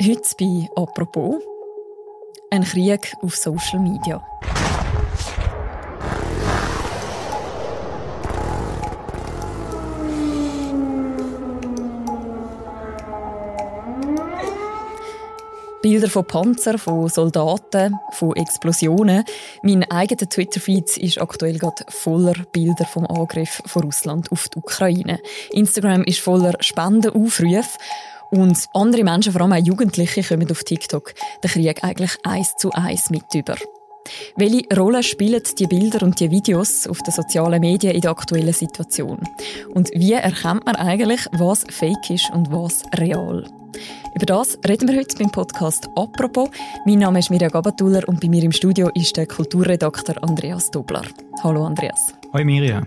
Heute bei «Apropos» ein Krieg auf Social Media. Bilder von Panzern, von Soldaten, von Explosionen. Mein eigener Twitter-Feed ist aktuell gerade voller Bilder vom Angriff von Russland auf die Ukraine. Instagram ist voller Spendenaufrufe. Und andere Menschen, vor allem auch Jugendliche, kommen auf TikTok den Krieg eigentlich eins zu eins mit über. Welche Rolle spielen die Bilder und die Videos auf den sozialen Medien in der aktuellen Situation? Und wie erkennt man eigentlich, was fake ist und was real? Über das reden wir heute beim Podcast «Apropos». Mein Name ist Mirja Gabatuller und bei mir im Studio ist der Kulturredakteur Andreas Dobler. Hallo Andreas. Hallo Mirja.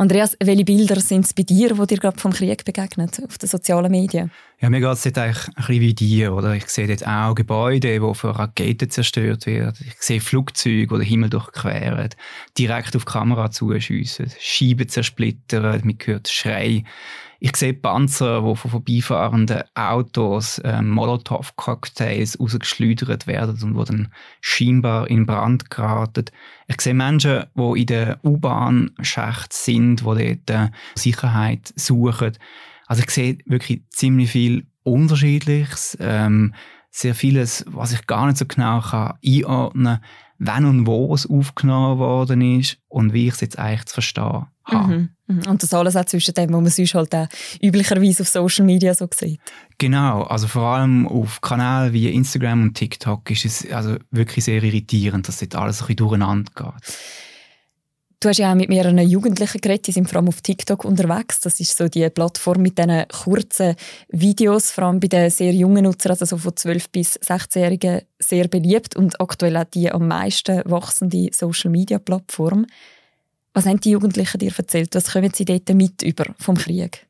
Andreas, welche Bilder sind es bei dir, die dir gerade vom Krieg begegnen auf den sozialen Medien? Ja, mir geht es eigentlich ein bisschen wie dir. Oder? Ich sehe dort auch Gebäude, die von Raketen zerstört werden. Ich sehe Flugzeuge, die den Himmel durchqueren, direkt auf die Kamera zuschiessen, Scheiben zersplittern, man hört Schrei. Ich sehe Panzer, die von vorbeifahrenden Autos ähm, Molotow-Cocktails rausgeschleudert werden und wo dann scheinbar in Brand geraten. Ich sehe Menschen, die in der U-Bahn-Schacht sind, die dort äh, Sicherheit suchen. Also ich sehe wirklich ziemlich viel Unterschiedliches. Ähm, sehr vieles, was ich gar nicht so genau kann einordnen kann, wann und wo es aufgenommen worden ist und wie ich es jetzt eigentlich zu verstehen habe. Mhm. mhm. Und das alles auch zwischen dem, was man sonst halt auch üblicherweise auf Social Media so sieht. Genau, also vor allem auf Kanälen wie Instagram und TikTok ist es also wirklich sehr irritierend, dass dort alles ein bisschen durcheinander geht. Du hast ja auch mit mehreren Jugendlichen geredet, die sind vor allem auf TikTok unterwegs. Das ist so die Plattform mit diesen kurzen Videos, vor allem bei den sehr jungen Nutzern, also so von 12 bis 16-Jährigen, sehr beliebt und aktuell auch die am meisten wachsende Social-Media-Plattform. Was haben die Jugendlichen dir erzählt? Was kommen sie dort mit über vom Krieg?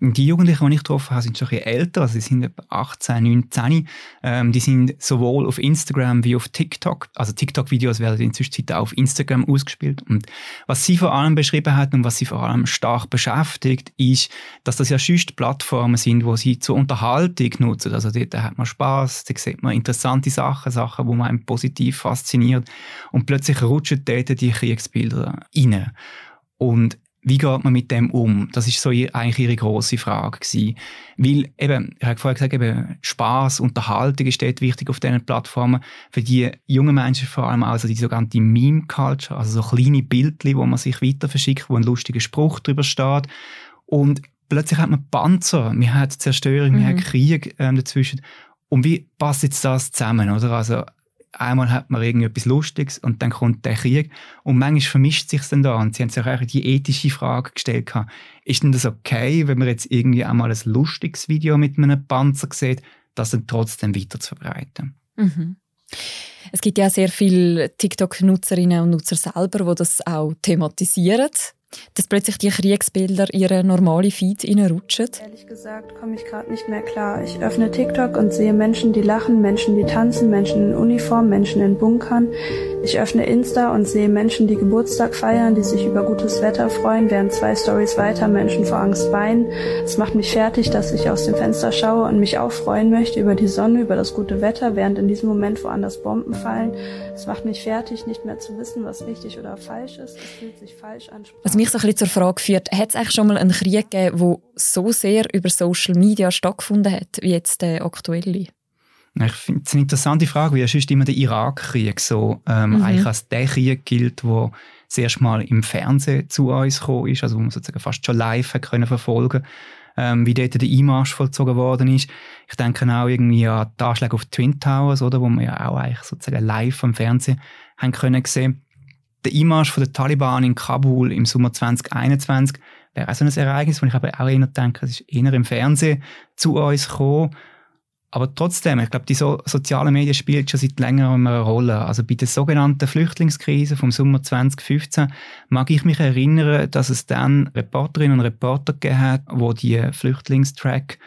Die Jugendlichen, die ich getroffen habe, sind schon ein bisschen älter, also sie sind etwa 18, 19. Ähm, die sind sowohl auf Instagram wie auf TikTok. Also TikTok-Videos werden inzwischen auch auf Instagram ausgespielt. Und was sie vor allem beschrieben hat und was sie vor allem stark beschäftigt, ist, dass das ja sonst Plattformen sind, wo sie zur Unterhaltung nutzen. Also dort hat man Spaß, da sieht man interessante Sachen, Sachen, wo man einem positiv fasziniert. Und plötzlich rutschen dort die Kriegsbilder rein. Und wie geht man mit dem um? Das ist so eigentlich ihre große Frage gewesen. Weil eben, ich habe vorher gesagt, eben Spaß, Unterhaltung ist dort wichtig auf diesen Plattformen. Für die jungen Menschen vor allem also die sogenannte Meme-Culture, also so kleine Bildchen, wo man sich weiter verschickt, wo ein lustiger Spruch drüber steht. Und plötzlich hat man Panzer, man hat Zerstörung, mhm. man hat Krieg ähm, dazwischen. Und wie passt jetzt das zusammen, oder? Also einmal hat man irgendetwas Lustiges und dann kommt der Krieg und manchmal vermischt sich dann da und sie haben sich auch die ethische Frage gestellt, ist denn das okay, wenn man jetzt irgendwie einmal ein lustiges Video mit einem Panzer sieht, das dann trotzdem weiter zu verbreiten? Mhm. Es gibt ja sehr viele TikTok-Nutzerinnen und Nutzer selber, die das auch thematisieren dass plötzlich die Kriegsbilder ihre normale Feed reinrutschen? Ehrlich gesagt komme ich gerade nicht mehr klar. Ich öffne TikTok und sehe Menschen, die lachen, Menschen, die tanzen, Menschen in Uniform, Menschen in Bunkern. Ich öffne Insta und sehe Menschen, die Geburtstag feiern, die sich über gutes Wetter freuen, während zwei Stories weiter Menschen vor Angst weinen. Es macht mich fertig, dass ich aus dem Fenster schaue und mich auch freuen möchte über die Sonne, über das gute Wetter, während in diesem Moment woanders Bomben fallen. Es macht mich fertig, nicht mehr zu wissen, was richtig oder falsch ist. Es fühlt sich falsch an. Was mich so ein bisschen zur Frage führt, hat es eigentlich schon mal einen Krieg gegeben, der so sehr über Social Media stattgefunden hat, wie jetzt der aktuelle? Ich finde es eine interessante Frage, weil sonst immer der Irakkrieg so ähm, mhm. eigentlich als der Krieg gilt, der das erste Mal im Fernsehen zu uns gekommen ist, also wo man sozusagen fast schon live können verfolgen ähm, wie dort der Einmarsch vollzogen worden ist. Ich denke auch irgendwie an die Anschläge auf die Twin Towers, oder, wo wir ja auch eigentlich sozusagen live am Fernsehen haben können sehen. Der Einmarsch der Taliban in Kabul im Sommer 2021 wäre auch so ein Ereignis, wo ich aber auch eher denke, es ist eher im Fernsehen zu uns gekommen. Aber trotzdem, ich glaube, die so sozialen Medien spielen schon seit längerem eine Rolle. Also bei der sogenannten Flüchtlingskrise vom Sommer 2015 mag ich mich erinnern, dass es dann Reporterinnen und Reporter gegeben hat, wo die Flüchtlingstrack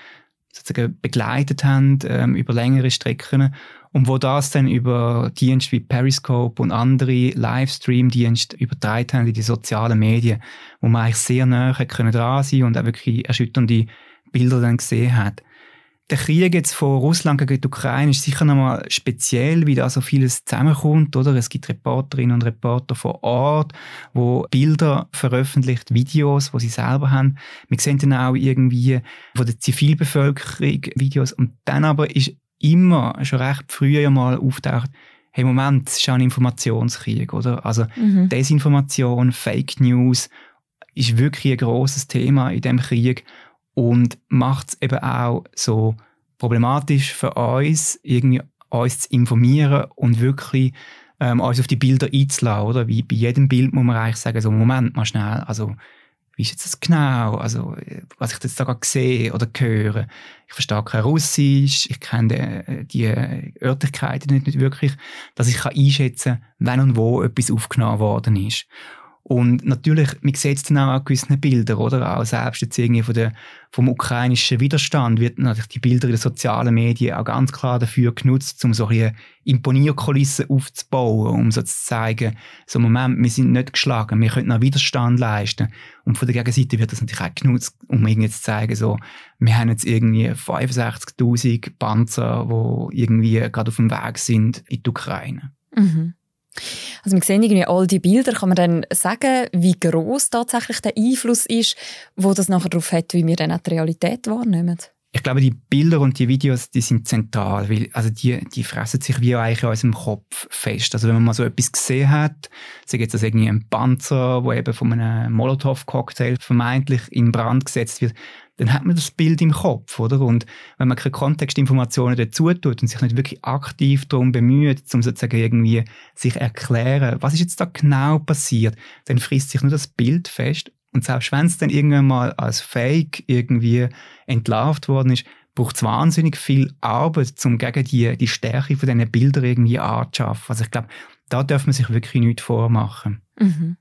sozusagen begleitet haben ähm, über längere Strecken Und wo das dann über Dienste wie Periscope und andere Livestream-Dienste übertragen haben in die sozialen Medien, wo man eigentlich sehr nah können dran sein und auch wirklich erschütternde Bilder dann gesehen hat. Der Krieg jetzt von Russland gegen die Ukraine ist sicher nochmal speziell, wie da so vieles zusammenkommt, oder? Es gibt Reporterinnen und Reporter vor Ort, wo Bilder veröffentlicht, Videos, wo sie selber haben. Wir sehen dann auch irgendwie von der Zivilbevölkerung Videos und dann aber ist immer schon recht früh ja mal auftaucht, hey Moment, es ist auch ein Informationskrieg, oder? Also mhm. Desinformation, Fake News ist wirklich ein großes Thema in dem Krieg und macht es eben auch so problematisch für uns, irgendwie uns zu informieren und wirklich ähm, uns auf die Bilder einzulassen, oder? Wie bei jedem Bild muss man eigentlich sagen, so Moment mal schnell, also wie ist jetzt das genau? Also, was ich jetzt da gerade sehe oder höre. Ich verstehe kein Russisch, ich kenne die, die Örtlichkeiten nicht, nicht wirklich, dass ich kann einschätzen kann, wann und wo etwas aufgenommen worden ist. Und natürlich, man sieht es dann auch an gewissen Bildern, oder? Auch selbst jetzt irgendwie von der, vom ukrainischen Widerstand wird natürlich die Bilder in den sozialen Medien auch ganz klar dafür genutzt, um so eine Imponierkulisse aufzubauen, um so zu zeigen, so Moment, wir sind nicht geschlagen, wir können noch Widerstand leisten. Und von der Gegenseite wird das natürlich auch genutzt, um irgendwie zu zeigen, so, wir haben jetzt irgendwie 65.000 Panzer, die irgendwie gerade auf dem Weg sind in die Ukraine. Mhm. Also wir sehen irgendwie all die Bilder, kann man dann sagen, wie groß tatsächlich der Einfluss ist, wo das nachher darauf hat, wie wir dann auch die Realität wahrnehmen? Ich glaube, die Bilder und die Videos, die sind zentral, weil also die, die fressen sich wie eigentlich in unserem Kopf fest. Also wenn man mal so etwas gesehen hat, sei jetzt das irgendwie ein Panzer, wo eben von einem Molotow-Cocktail vermeintlich in Brand gesetzt wird, dann hat man das Bild im Kopf, oder? Und wenn man keine Kontextinformationen dazu tut und sich nicht wirklich aktiv darum bemüht, um sozusagen irgendwie sich erklären, was ist jetzt da genau passiert, dann frisst sich nur das Bild fest. Und selbst wenn es dann irgendwann mal als Fake irgendwie entlarvt worden ist, braucht es wahnsinnig viel Arbeit, um gegen die, die Stärke von diesen Bildern irgendwie anzuschaffen. Also ich glaube, da darf man sich wirklich nichts vormachen. Mhm.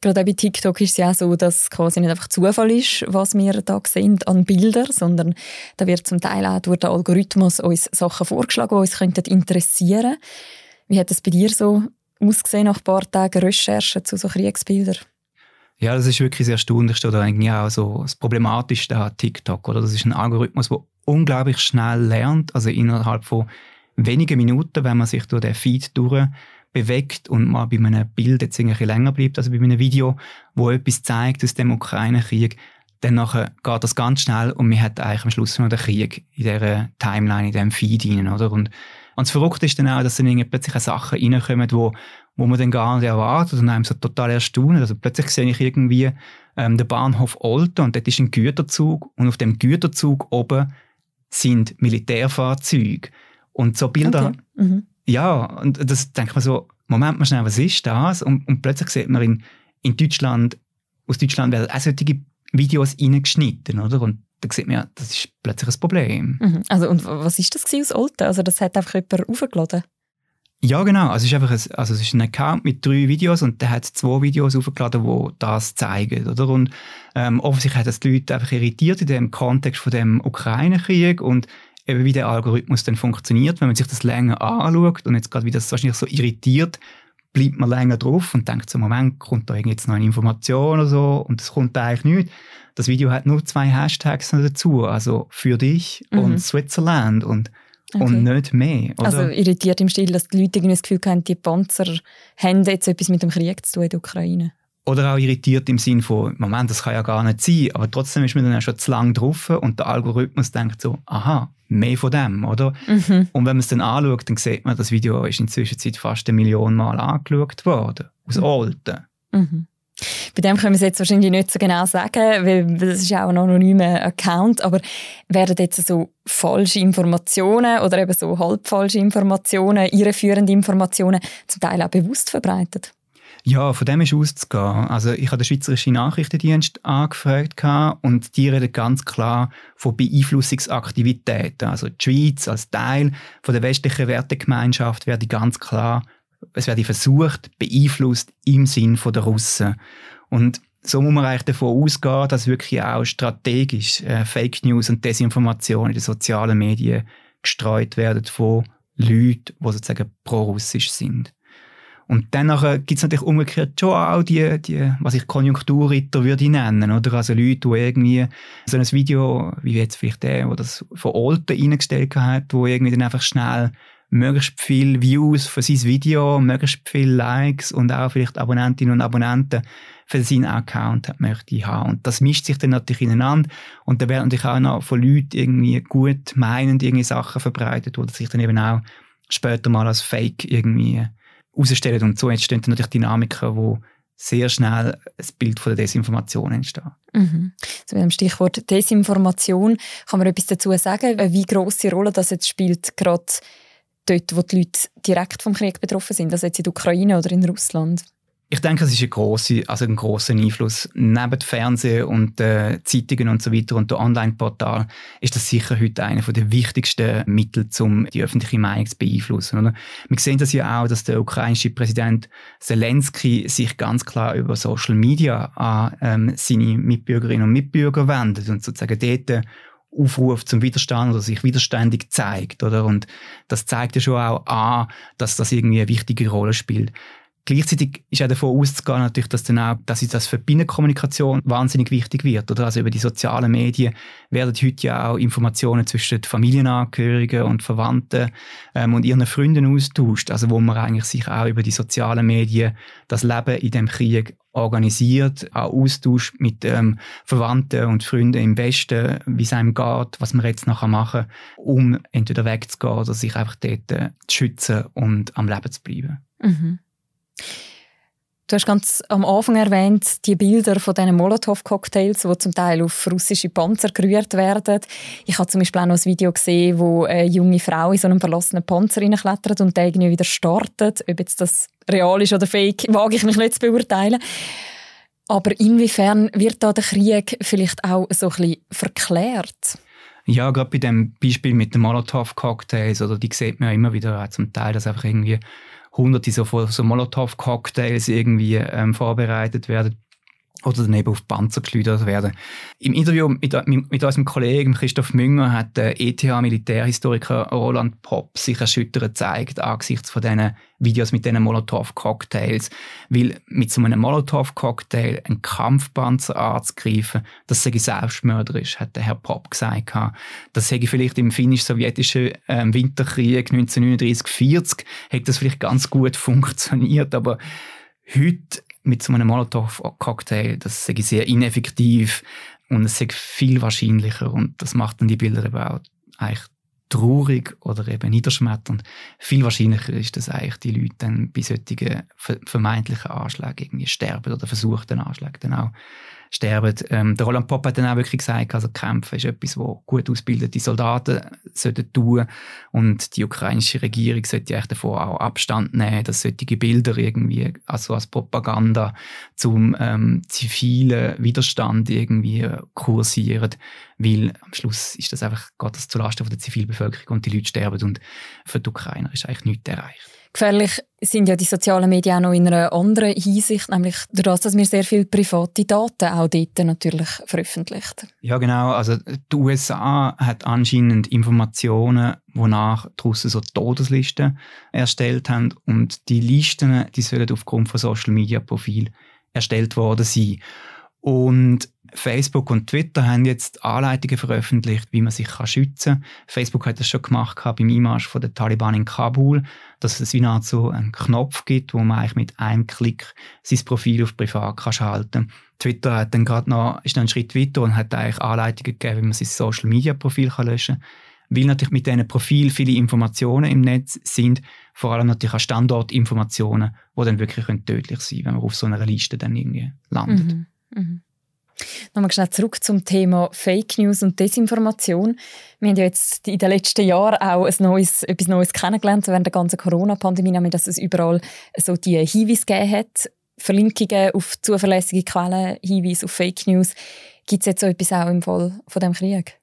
Gerade bei TikTok ist es ja auch so, dass es quasi nicht einfach Zufall ist, was wir da sehen an Bildern, sondern da wird zum Teil auch durch den Algorithmus uns Sachen vorgeschlagen, die uns könnten interessieren Wie hat es bei dir so ausgesehen nach ein paar Tagen Recherche zu so Kriegsbildern? Ja, das ist wirklich sehr erstaunlich oder eigentlich auch so das Problematischste an TikTok. Oder? Das ist ein Algorithmus, der unglaublich schnell lernt, also innerhalb von wenigen Minuten, wenn man sich durch den Feed durch bewegt und mal bei einem Bild jetzt irgendwie länger bleibt, also bei einem Video, wo etwas zeigt aus dem Ukraine-Krieg, dann nachher geht das ganz schnell und man hat eigentlich am Schluss noch den Krieg in dieser Timeline, in diesem Feed rein, oder? Und, und das Verrückte ist dann auch, dass dann plötzlich Sachen reinkommen, wo, wo man dann gar nicht erwartet und einem so total erstaunt. Also plötzlich sehe ich irgendwie ähm, den Bahnhof Olten und dort ist ein Güterzug und auf dem Güterzug oben sind Militärfahrzeuge. Und so Bilder, okay. mhm ja, und das denkt man so, Moment mal schnell, was ist das? Und, und plötzlich sieht man in, in Deutschland, aus Deutschland werden auch solche Videos reingeschnitten, oder? Und da sieht man ja, das ist plötzlich ein Problem. Mhm. Also, und was ist das aus Olten? Also, das hat einfach jemand aufgeladen? Ja, genau. Also es, ist einfach ein, also es ist ein Account mit drei Videos und der hat zwei Videos aufgeladen, die das zeigen. Oder? Und ähm, offensichtlich hat das die Leute einfach irritiert in dem Kontext von dem Ukraine-Krieg und eben wie der Algorithmus dann funktioniert. Wenn man sich das länger anschaut und jetzt gerade wie das wahrscheinlich so irritiert, bleibt man länger drauf und denkt so, Moment, kommt da jetzt noch eine Information oder so und es kommt da eigentlich nicht. Das Video hat nur zwei Hashtags dazu, also für dich mhm. und Switzerland und Okay. und nicht mehr. Oder? Also irritiert im Stil, dass die Leute das Gefühl haben, die Panzer haben jetzt etwas mit dem Krieg zu tun in der Ukraine. Oder auch irritiert im Sinn von, Moment, das kann ja gar nicht sein, aber trotzdem ist man dann ja schon zu lang drauf und der Algorithmus denkt so, aha, mehr von dem, oder? Mhm. Und wenn man es dann anschaut, dann sieht man, das Video ist inzwischen fast eine Million Mal angeschaut worden, aus mhm. Alten. Mhm. Bei dem können wir es jetzt wahrscheinlich nicht so genau sagen, weil das ist auch ein anonymer Account, aber werden jetzt so falsche Informationen oder eben so halbfalsche Informationen, irreführende Informationen zum Teil auch bewusst verbreitet? Ja, von dem ist auszugehen. Also ich habe den Schweizerischen Nachrichtendienst angefragt und die reden ganz klar von Beeinflussungsaktivitäten. Also die Schweiz als Teil von der westlichen Wertegemeinschaft werde ganz klar, es werde versucht, beeinflusst im Sinn der Russen. Und so muss man eigentlich davon ausgehen, dass wirklich auch strategisch äh, Fake News und Desinformation in den sozialen Medien gestreut werden von Leuten, die sozusagen pro-russisch sind. Und dann gibt es natürlich umgekehrt schon auch die, die, was ich Konjunkturritter würde nennen, oder? Also Leute, die irgendwie so ein Video, wie jetzt vielleicht der, der das von Olten reingestellt hat, wo irgendwie dann einfach schnell möglichst viele Views für sein Video, möglichst viele Likes und auch vielleicht Abonnentinnen und Abonnenten für seinen Account möchte haben. Und das mischt sich dann natürlich ineinander und da werden natürlich auch noch von Leuten irgendwie gut meinend irgendwie Sachen verbreitet, die sich dann eben auch später mal als Fake irgendwie herausstellen. Und so entstehen dann natürlich Dynamiken, wo sehr schnell ein Bild von der Desinformation entsteht. Mhm. So mit dem Stichwort Desinformation kann man etwas dazu sagen, wie große Rolle das jetzt spielt, gerade dort, wo die Leute direkt vom Krieg betroffen sind, also jetzt in der Ukraine oder in Russland? Ich denke, es ist ein grosser, also ein grosser Einfluss. Neben Fernsehen und äh, Zeitungen und so weiter und der Online-Portal ist das sicher heute einer der wichtigsten Mittel, um die öffentliche Meinung zu beeinflussen. Oder? Wir sehen das ja auch, dass der ukrainische Präsident Zelensky sich ganz klar über Social Media an ähm, seine Mitbürgerinnen und Mitbürger wendet und sozusagen dort aufruft zum Widerstand oder sich widerständig zeigt, oder? Und das zeigt ja schon auch an, dass das irgendwie eine wichtige Rolle spielt. Gleichzeitig ist auch davon auszugehen, natürlich, dass, dann auch, dass das für Binnenkommunikation wahnsinnig wichtig wird. Oder? Also über die sozialen Medien werden heute ja auch Informationen zwischen den Familienangehörigen und Verwandten ähm, und ihren Freunden austauscht. Also wo man eigentlich sich auch über die sozialen Medien das Leben in dem Krieg organisiert, auch Austausch mit ähm, Verwandten und Freunden im Westen, wie es einem geht, was man jetzt nachher machen, um entweder wegzugehen oder sich einfach dort äh, zu schützen und am Leben zu bleiben. Mhm. Du hast ganz am Anfang erwähnt, die Bilder von diesen Molotow-Cocktails, die zum Teil auf russische Panzer gerührt werden. Ich habe zum Beispiel auch noch ein Video gesehen, wo eine junge Frau in so einem verlassenen Panzer reinklettert und der irgendwie wieder startet. Ob jetzt das real ist oder fake, wage ich mich nicht zu beurteilen. Aber inwiefern wird da der Krieg vielleicht auch so ein bisschen verklärt? Ja, gerade bei dem Beispiel mit den Molotow-Cocktails, oder die sieht man ja immer wieder zum Teil, dass einfach irgendwie hunderte so, so Molotow-Cocktails irgendwie ähm, vorbereitet werden oder dann eben auf Panzer geschleudert werden. Im Interview mit, mit, mit unserem Kollegen Christoph Münger hat der ETH-Militärhistoriker Roland Popp sich erschüttert gezeigt angesichts von diesen Videos mit diesen Molotow-Cocktails. Weil mit so einem Molotow-Cocktail einen Kampfpanzer anzugreifen, das sei selbstmörderisch, hat der Herr Popp gesagt. Das hätte vielleicht im finnisch-sowjetischen ähm, Winterkrieg 1939-40 hätte das vielleicht ganz gut funktioniert, aber heute mit so einem Molotow-Cocktail, das ist sehr ineffektiv und es ist viel wahrscheinlicher und das macht dann die Bilder eben auch eigentlich traurig oder eben niederschmetternd. Viel wahrscheinlicher ist, dass eigentlich die Leute dann bei solchen vermeintlichen Anschlägen irgendwie sterben oder versuchten Anschlägen dann auch sterben. Ähm, der Roland Popp hat dann auch wirklich gesagt, also Kämpfen ist etwas, wo gut ausgebildete Soldaten sollten tun und die ukrainische Regierung sollte eigentlich davon auch Abstand nehmen, dass solche Bilder irgendwie also als Propaganda zum ähm, zivilen Widerstand irgendwie kursieren, weil am Schluss ist das einfach geht das zulasten von der Zivilbevölkerung und die Leute sterben und für die Ukrainer ist eigentlich nichts erreicht. Gefährlich sind ja die sozialen Medien auch noch in einer anderen Hinsicht, nämlich dadurch, dass wir sehr viele private Daten auch dort natürlich veröffentlicht. Ja, genau. Also die USA hat anscheinend Informationen, wonach die Russen so Todeslisten erstellt haben und die Listen, die sollen aufgrund von Social Media Profil erstellt worden sein. Und Facebook und Twitter haben jetzt Anleitungen veröffentlicht, wie man sich schützen kann. Facebook hat das schon gemacht beim Einmarsch der Taliban in Kabul, dass es wie Art einen Knopf gibt, wo man eigentlich mit einem Klick sein Profil auf privat kann schalten Twitter hat dann gerade noch, ist dann einen Schritt weiter und hat eigentlich Anleitungen gegeben, wie man sein Social Media Profil kann löschen kann. Weil natürlich mit diesen Profil viele Informationen im Netz sind, vor allem natürlich auch Standortinformationen, die dann wirklich tödlich sein können, wenn man auf so einer Liste dann irgendwie landet. Mhm. Mhm. Nochmal schnell zurück zum Thema Fake News und Desinformation. Wir haben ja jetzt in den letzten Jahren auch ein neues, etwas Neues kennengelernt. Während der ganzen Corona-Pandemie nämlich, dass es überall so die Hinweise gegeben hat, Verlinkungen auf zuverlässige Quellen, Hinweise auf Fake News. Gibt es jetzt so etwas auch im Fall von dem Krieg?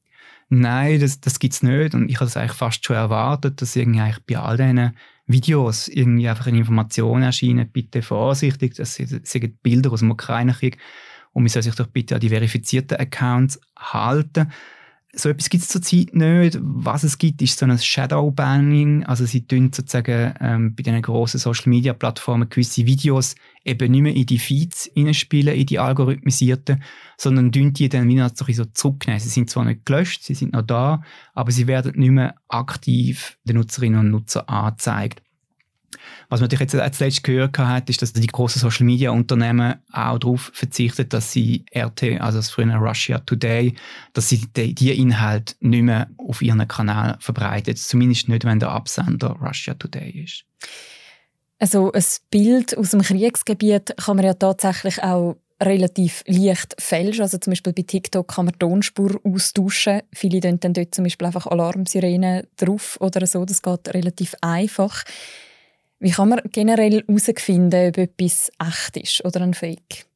Nein, das, das gibt es nicht. Und ich habe das eigentlich fast schon erwartet, dass irgendwie eigentlich bei all diesen Videos irgendwie einfach eine Information erscheint. Bitte vorsichtig, das sind Bilder aus dem Ukraine-Krieg und man soll sich doch bitte an die verifizierten Accounts halten. so etwas gibt es zurzeit nicht. Was es gibt, ist so ein Shadow-Banning. Also sie tun sozusagen ähm, bei diesen grossen Social-Media-Plattformen gewisse Videos eben nicht mehr in die Feeds hineinspielen, in die algorithmisierten, sondern tun die dann wieder so zurücknehmen. Sie sind zwar nicht gelöscht, sie sind noch da, aber sie werden nicht mehr aktiv den Nutzerinnen und Nutzern angezeigt. Was man natürlich jetzt als letztes gehört hat, ist, dass die großen Social Media Unternehmen auch darauf verzichten, dass sie RT, also das frühere Russia Today, dass sie die, die Inhalte nicht mehr auf ihren Kanal verbreiten. Zumindest nicht, wenn der Absender Russia Today ist. Also ein Bild aus dem Kriegsgebiet kann man ja tatsächlich auch relativ leicht fälschen. Also zum Beispiel bei TikTok kann man Tonspur austauschen. Viele tun dann dort zum Beispiel einfach Alarmsirenen drauf oder so. Das geht relativ einfach. Wie kann man generell herausfinden, ob etwas echt ist oder ein Fake?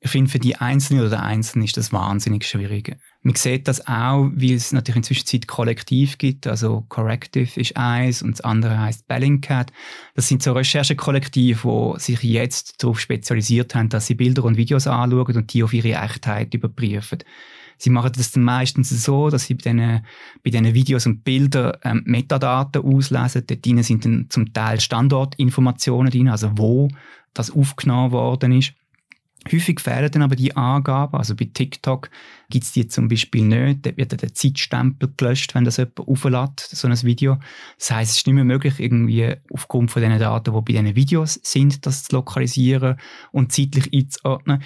Ich finde, für die Einzelne oder Einzelnen ist das wahnsinnig schwierig. Man sieht das auch, wie es natürlich inzwischen Zeit Kollektiv gibt. Also Corrective ist eins und das andere heißt Bellingcat. Das sind so Recherchekollektive, die sich jetzt darauf spezialisiert haben, dass sie Bilder und Videos anschauen und die auf ihre Echtheit überprüfen. Sie machen das dann meistens so, dass sie bei diesen, bei diesen Videos und Bildern ähm, Metadaten auslesen. Dort sind dann zum Teil Standortinformationen drin, also wo das aufgenommen worden ist. Häufig fehlen dann aber die Angaben. Also bei TikTok gibt es die zum Beispiel nicht. Dort wird der Zeitstempel gelöscht, wenn das jemand auflädt, so ein Video. Das heißt, es ist nicht mehr möglich, irgendwie aufgrund von den Daten, die bei diesen Videos sind, das zu lokalisieren und zeitlich einzuordnen.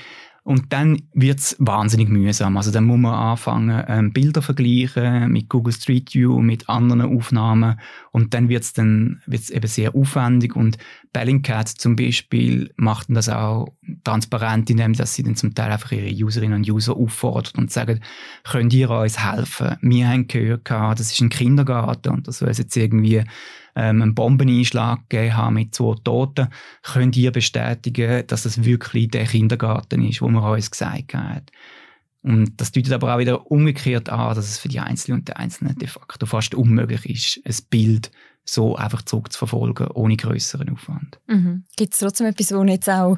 Und dann wird es wahnsinnig mühsam. Also dann muss man anfangen, ähm, Bilder vergleichen mit Google Street View, mit anderen Aufnahmen. Und dann wird es dann wird's eben sehr aufwendig. Und Bellingcat zum Beispiel macht das auch transparent, indem dass sie dann zum Teil einfach ihre Userinnen und User auffordert und sagen, könnt ihr uns helfen? Wir haben gehört, das ist ein Kindergarten und das soll jetzt irgendwie ähm, einen Bombeneinschlag gegeben haben mit zwei Toten, könnt ihr bestätigen, dass das wirklich der Kindergarten ist, wo man uns gesagt hat. Und das deutet aber auch wieder umgekehrt an, dass es für die Einzelnen und die Einzelnen de facto fast unmöglich ist, ein Bild so einfach zurückzuverfolgen, ohne größeren Aufwand. Mhm. Gibt es trotzdem etwas, wo jetzt auch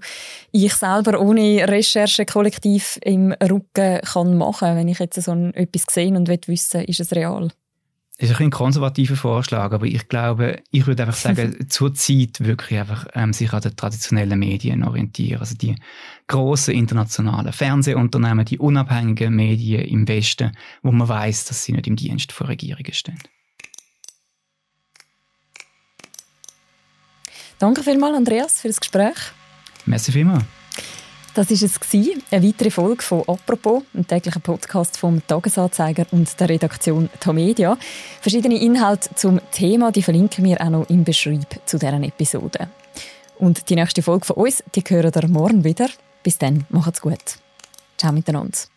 ich selber ohne Recherche kollektiv im Rücken kann machen kann, wenn ich jetzt so etwas sehe und wissen ist es real? Das ist ein konservativer Vorschlag, aber ich glaube, ich würde einfach sagen, zurzeit wirklich einfach ähm, sich an den traditionellen Medien orientieren. Also die großen internationalen Fernsehunternehmen, die unabhängigen Medien im Westen, wo man weiß, dass sie nicht im Dienst von Regierungen stehen. Danke vielmals, Andreas, für das Gespräch. Merci vielmals. Das war es, eine weitere Folge von «Apropos», einem täglichen Podcast vom «Tagesanzeiger» und der Redaktion «Tamedia». Verschiedene Inhalte zum Thema die verlinken wir auch noch im Beschreib zu deren Episode. Und die nächste Folge von uns, die hören ihr morgen wieder. Bis dann, macht's gut. Ciao miteinander.